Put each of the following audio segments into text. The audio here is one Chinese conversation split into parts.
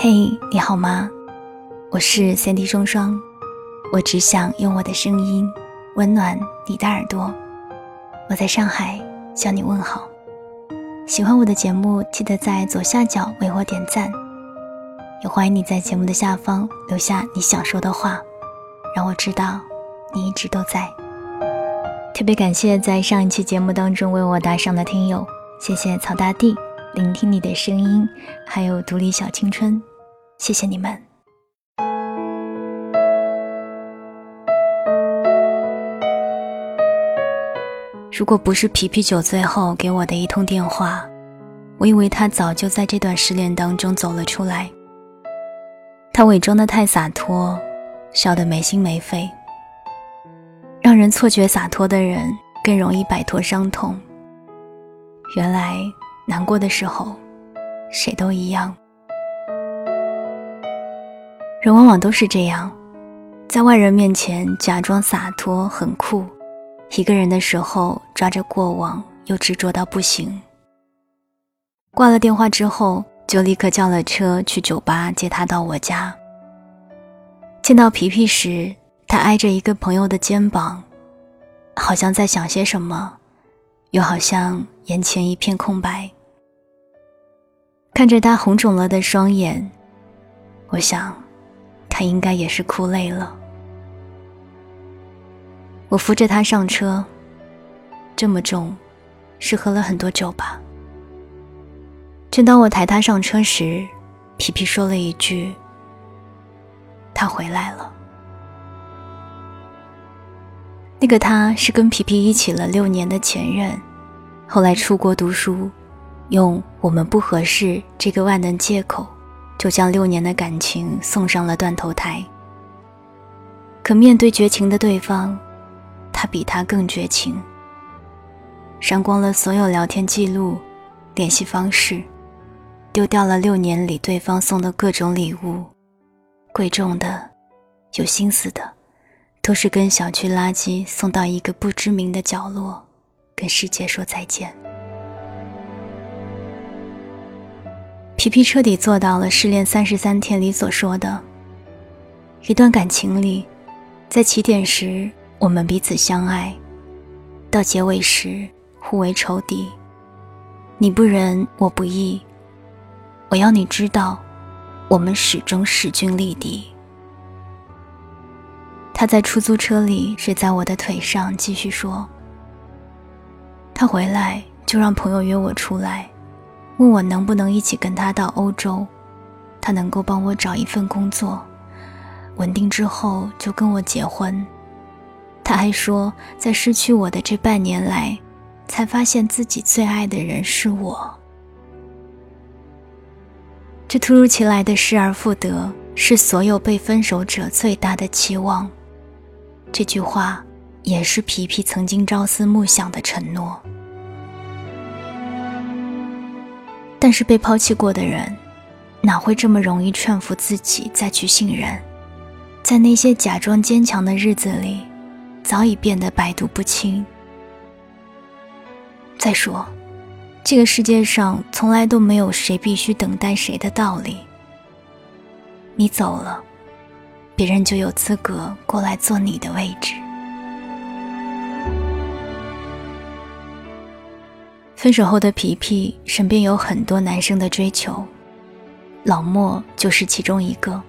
嘿，你好吗？我是三 D 双双，我只想用我的声音温暖你的耳朵。我在上海向你问好。喜欢我的节目，记得在左下角为我点赞。也欢迎你在节目的下方留下你想说的话，让我知道你一直都在。特别感谢在上一期节目当中为我打赏的听友，谢谢曹大地。聆听你的声音，还有独立小青春，谢谢你们。如果不是皮皮酒醉后给我的一通电话，我以为他早就在这段失恋当中走了出来。他伪装的太洒脱，笑得没心没肺，让人错觉洒脱的人更容易摆脱伤痛。原来。难过的时候，谁都一样。人往往都是这样，在外人面前假装洒脱很酷，一个人的时候抓着过往又执着到不行。挂了电话之后，就立刻叫了车去酒吧接他到我家。见到皮皮时，他挨着一个朋友的肩膀，好像在想些什么，又好像眼前一片空白。看着他红肿了的双眼，我想，他应该也是哭累了。我扶着他上车，这么重，是喝了很多酒吧。正当我抬他上车时，皮皮说了一句：“他回来了。”那个他是跟皮皮一起了六年的前任，后来出国读书。用“我们不合适”这个万能借口，就将六年的感情送上了断头台。可面对绝情的对方，他比他更绝情。删光了所有聊天记录、联系方式，丢掉了六年里对方送的各种礼物，贵重的、有心思的，都是跟小区垃圾送到一个不知名的角落，跟世界说再见。皮皮彻底做到了《失恋三十三天》里所说的：一段感情里，在起点时我们彼此相爱，到结尾时互为仇敌。你不仁，我不义。我要你知道，我们始终势均力敌。他在出租车里睡在我的腿上，继续说：他回来就让朋友约我出来。问我能不能一起跟他到欧洲，他能够帮我找一份工作，稳定之后就跟我结婚。他还说，在失去我的这半年来，才发现自己最爱的人是我。这突如其来的失而复得，是所有被分手者最大的期望。这句话，也是皮皮曾经朝思暮想的承诺。但是被抛弃过的人，哪会这么容易劝服自己再去信任？在那些假装坚强的日子里，早已变得百毒不侵。再说，这个世界上从来都没有谁必须等待谁的道理。你走了，别人就有资格过来坐你的位置。分手后的皮皮身边有很多男生的追求，老莫就是其中一个。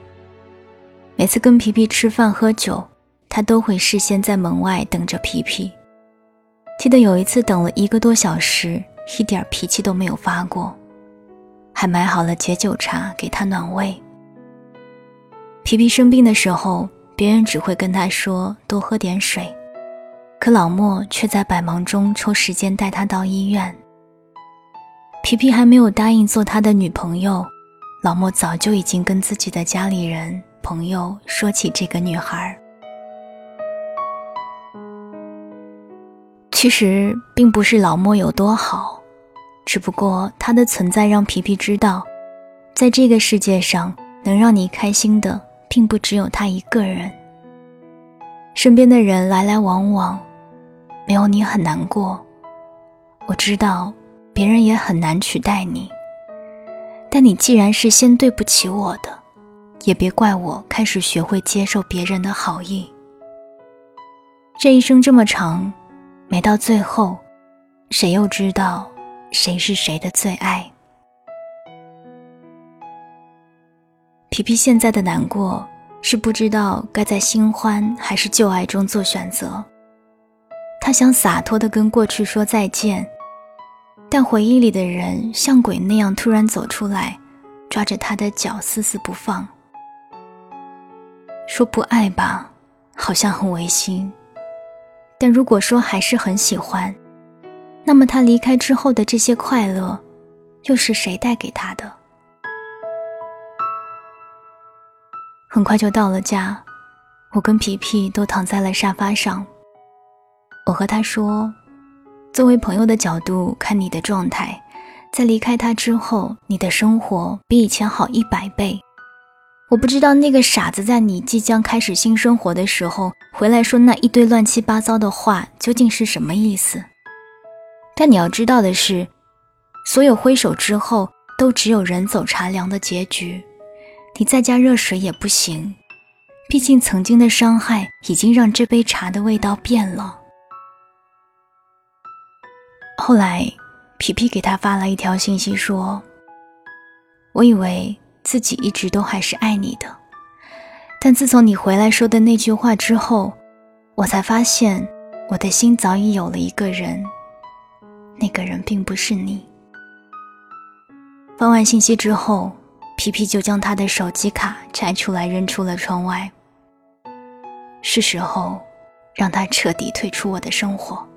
每次跟皮皮吃饭喝酒，他都会事先在门外等着皮皮。记得有一次等了一个多小时，一点脾气都没有发过，还买好了解酒茶给他暖胃。皮皮生病的时候，别人只会跟他说多喝点水。可老莫却在百忙中抽时间带他到医院。皮皮还没有答应做他的女朋友，老莫早就已经跟自己的家里人、朋友说起这个女孩。其实并不是老莫有多好，只不过他的存在让皮皮知道，在这个世界上能让你开心的，并不只有他一个人。身边的人来来往往。没有你很难过，我知道，别人也很难取代你。但你既然是先对不起我的，也别怪我开始学会接受别人的好意。这一生这么长，没到最后，谁又知道谁是谁的最爱？皮皮现在的难过，是不知道该在新欢还是旧爱中做选择。他想洒脱地跟过去说再见。但回忆里的人像鬼那样突然走出来，抓着他的脚死死不放。说不爱吧，好像很违心；但如果说还是很喜欢，那么他离开之后的这些快乐，又是谁带给他的？很快就到了家，我跟皮皮都躺在了沙发上。我和他说。作为朋友的角度看你的状态，在离开他之后，你的生活比以前好一百倍。我不知道那个傻子在你即将开始新生活的时候回来说那一堆乱七八糟的话究竟是什么意思。但你要知道的是，所有挥手之后都只有人走茶凉的结局。你再加热水也不行，毕竟曾经的伤害已经让这杯茶的味道变了。后来，皮皮给他发了一条信息说：“我以为自己一直都还是爱你的，但自从你回来说的那句话之后，我才发现我的心早已有了一个人，那个人并不是你。”发完信息之后，皮皮就将他的手机卡拆出来扔出了窗外。是时候，让他彻底退出我的生活。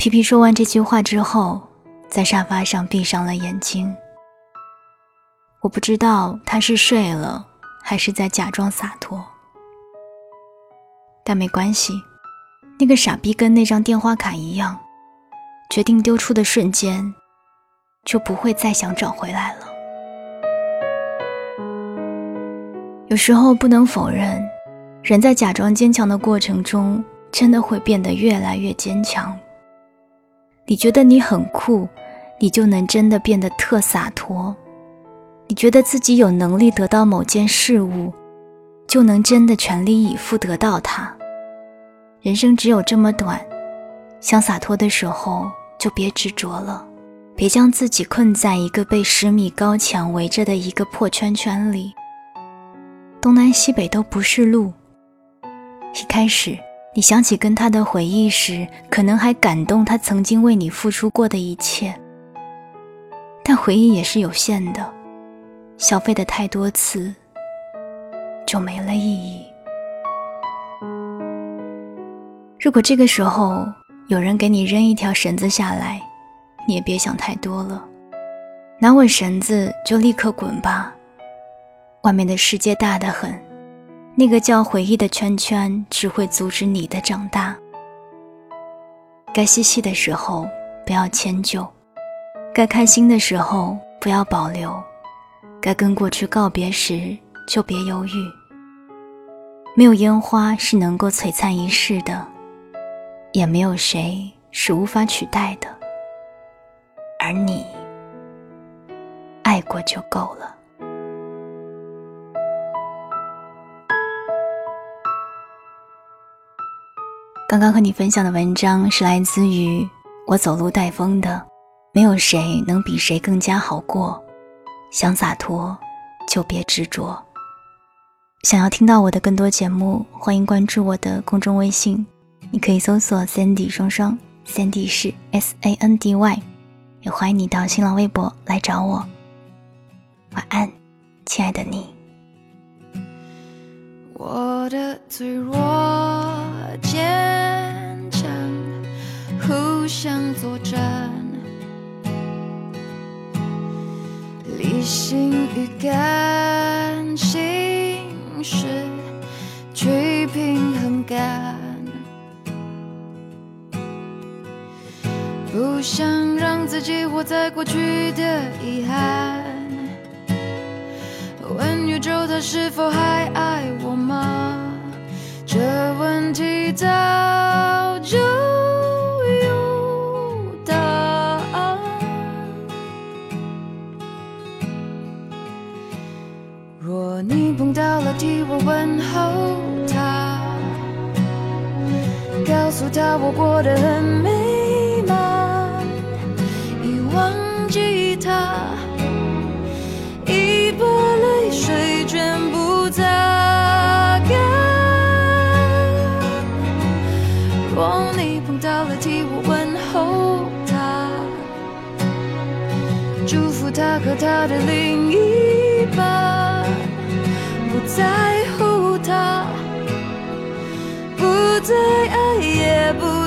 皮皮说完这句话之后，在沙发上闭上了眼睛。我不知道他是睡了，还是在假装洒脱。但没关系，那个傻逼跟那张电话卡一样，决定丢出的瞬间，就不会再想找回来了。有时候不能否认，人在假装坚强的过程中，真的会变得越来越坚强。你觉得你很酷，你就能真的变得特洒脱；你觉得自己有能力得到某件事物，就能真的全力以赴得到它。人生只有这么短，想洒脱的时候就别执着了，别将自己困在一个被十米高墙围着的一个破圈圈里。东南西北都不是路，一开始。你想起跟他的回忆时，可能还感动他曾经为你付出过的一切。但回忆也是有限的，消费的太多次，就没了意义。如果这个时候有人给你扔一条绳子下来，你也别想太多了，拿稳绳子就立刻滚吧。外面的世界大得很。那个叫回忆的圈圈，只会阻止你的长大。该嬉戏的时候不要迁就，该开心的时候不要保留，该跟过去告别时就别犹豫。没有烟花是能够璀璨一世的，也没有谁是无法取代的，而你，爱过就够了。刚刚和你分享的文章是来自于我走路带风的，没有谁能比谁更加好过，想洒脱就别执着。想要听到我的更多节目，欢迎关注我的公众微信，你可以搜索 Sandy 双双，Sandy 是 S A N D Y，也欢迎你到新浪微博来找我。晚安，亲爱的你。我的脆弱坚强。互相作战，理性与感性是去平衡感，不想让自己活在过去的遗憾。问宇宙它是否还爱我吗？这问题早就有答案。若你碰到了替我问候他告诉他我过得很美。替我问候他，祝福他和他的另一半，不在乎他，不再爱也不。